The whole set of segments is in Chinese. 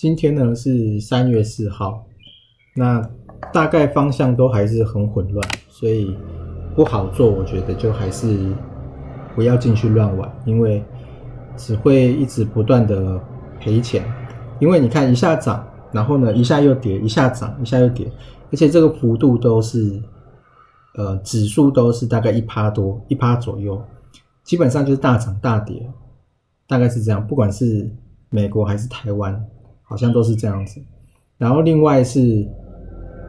今天呢是三月四号，那大概方向都还是很混乱，所以不好做。我觉得就还是不要进去乱玩，因为只会一直不断的赔钱。因为你看一下涨，然后呢一下又跌，一下涨一下又跌，而且这个幅度都是呃指数都是大概一趴多一趴左右，基本上就是大涨大跌，大概是这样。不管是美国还是台湾。好像都是这样子，然后另外是，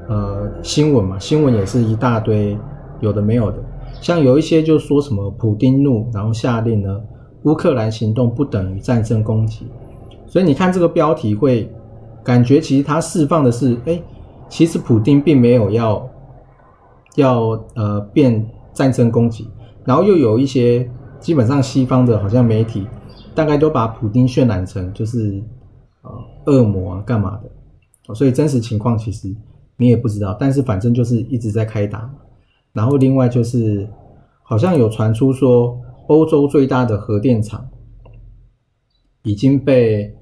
呃，新闻嘛，新闻也是一大堆，有的没有的，像有一些就说什么普丁怒，然后下令呢，乌克兰行动不等于战争攻击，所以你看这个标题会感觉其实他释放的是，哎，其实普丁并没有要要呃变战争攻击，然后又有一些基本上西方的好像媒体大概都把普丁渲染成就是。啊，恶魔啊，干嘛的？所以真实情况其实你也不知道，但是反正就是一直在开打。然后另外就是，好像有传出说，欧洲最大的核电厂已经被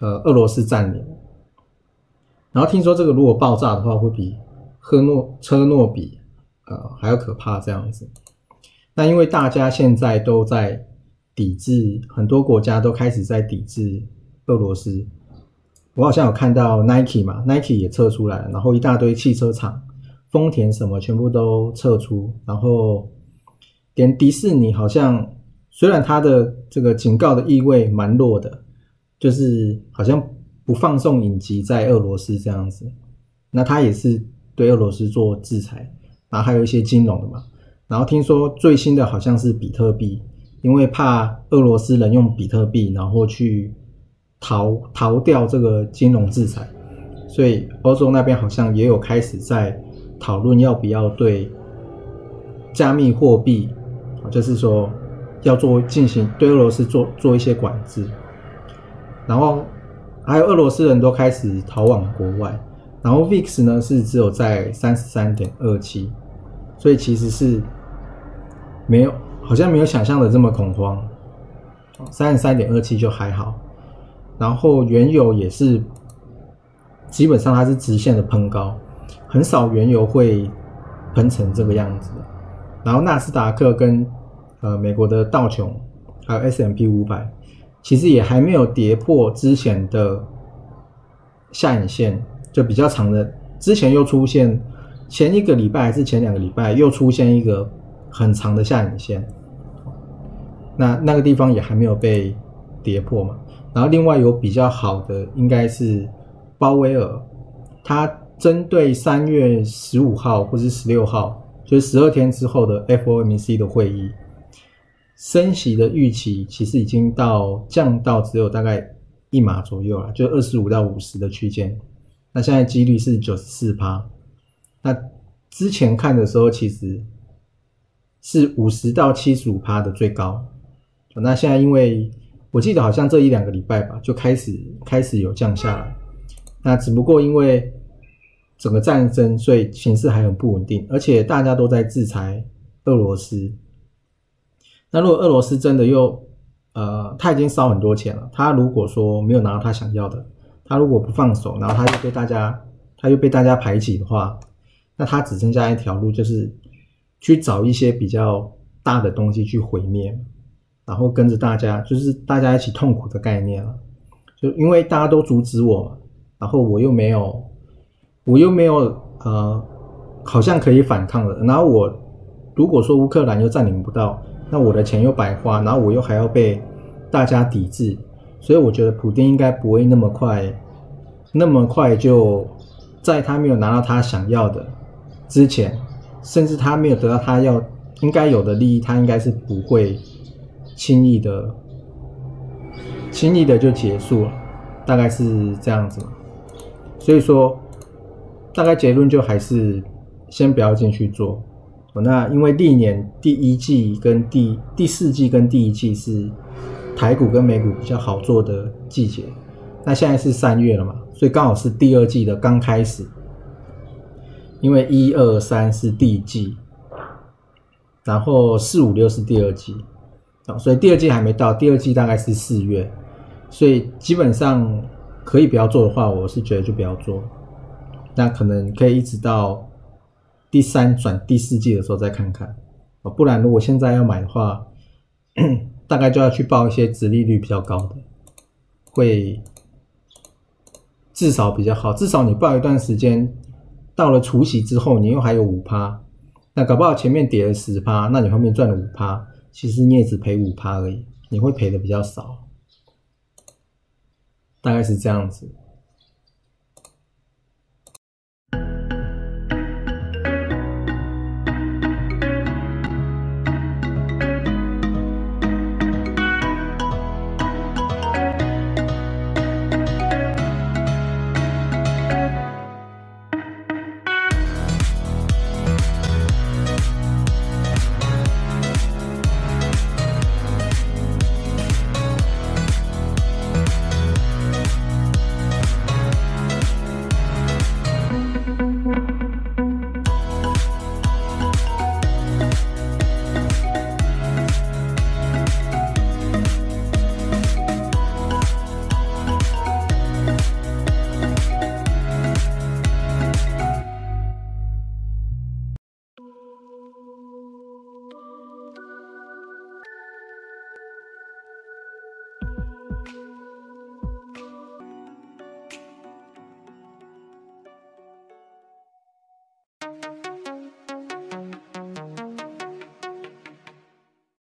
呃俄罗斯占领。然后听说这个如果爆炸的话，会比赫诺车诺比呃还要可怕这样子。那因为大家现在都在抵制，很多国家都开始在抵制。俄罗斯，我好像有看到 Nike 嘛，Nike 也撤出来，然后一大堆汽车厂，丰田什么全部都撤出，然后连迪士尼好像虽然它的这个警告的意味蛮弱的，就是好像不放送影集在俄罗斯这样子，那它也是对俄罗斯做制裁，然后还有一些金融的嘛，然后听说最新的好像是比特币，因为怕俄罗斯人用比特币然后去。逃逃掉这个金融制裁，所以欧洲那边好像也有开始在讨论要不要对加密货币，就是说要做进行对俄罗斯做做一些管制，然后还有俄罗斯人都开始逃往国外，然后 VIX 呢是只有在三十三点二七，所以其实是没有好像没有想象的这么恐慌，三十三点二七就还好。然后原油也是，基本上它是直线的喷高，很少原油会喷成这个样子。然后纳斯达克跟呃美国的道琼还有 S M P 五百，其实也还没有跌破之前的下影线，就比较长的。之前又出现前一个礼拜还是前两个礼拜又出现一个很长的下影线，那那个地方也还没有被跌破嘛。然后另外有比较好的应该是鲍威尔，他针对三月十五号或是十六号，就是十二天之后的 FOMC 的会议，升息的预期其实已经到降到只有大概一码左右了，就二十五到五十的区间。那现在几率是九十四趴，那之前看的时候其实是五十到七十五趴的最高。那现在因为我记得好像这一两个礼拜吧，就开始开始有降下来。那只不过因为整个战争，所以形势还很不稳定，而且大家都在制裁俄罗斯。那如果俄罗斯真的又呃，他已经烧很多钱了，他如果说没有拿到他想要的，他如果不放手，然后他又被大家他又被大家排挤的话，那他只剩下一条路，就是去找一些比较大的东西去毁灭。然后跟着大家，就是大家一起痛苦的概念了。就因为大家都阻止我嘛，然后我又没有，我又没有呃，好像可以反抗的。然后我如果说乌克兰又占领不到，那我的钱又白花，然后我又还要被大家抵制。所以我觉得普京应该不会那么快，那么快就在他没有拿到他想要的之前，甚至他没有得到他要应该有的利益，他应该是不会。轻易的轻易的就结束了，大概是这样子嘛。所以说，大概结论就还是先不要进去做。哦那因为历年第一季跟第第四季跟第一季是台股跟美股比较好做的季节，那现在是三月了嘛，所以刚好是第二季的刚开始。因为一二三是第一季，然后四五六是第二季，啊，所以第二季还没到，第二季大概是四月，所以基本上可以不要做的话，我是觉得就不要做，那可能可以一直到第三转第四季的时候再看看，啊，不然如果现在要买的话，大概就要去报一些殖利率比较高的，会至少比较好，至少你报一段时间。到了除夕之后，你又还有五趴，那搞不好前面跌了十趴，那你后面赚了五趴，其实你也只赔五趴而已，你会赔的比较少，大概是这样子。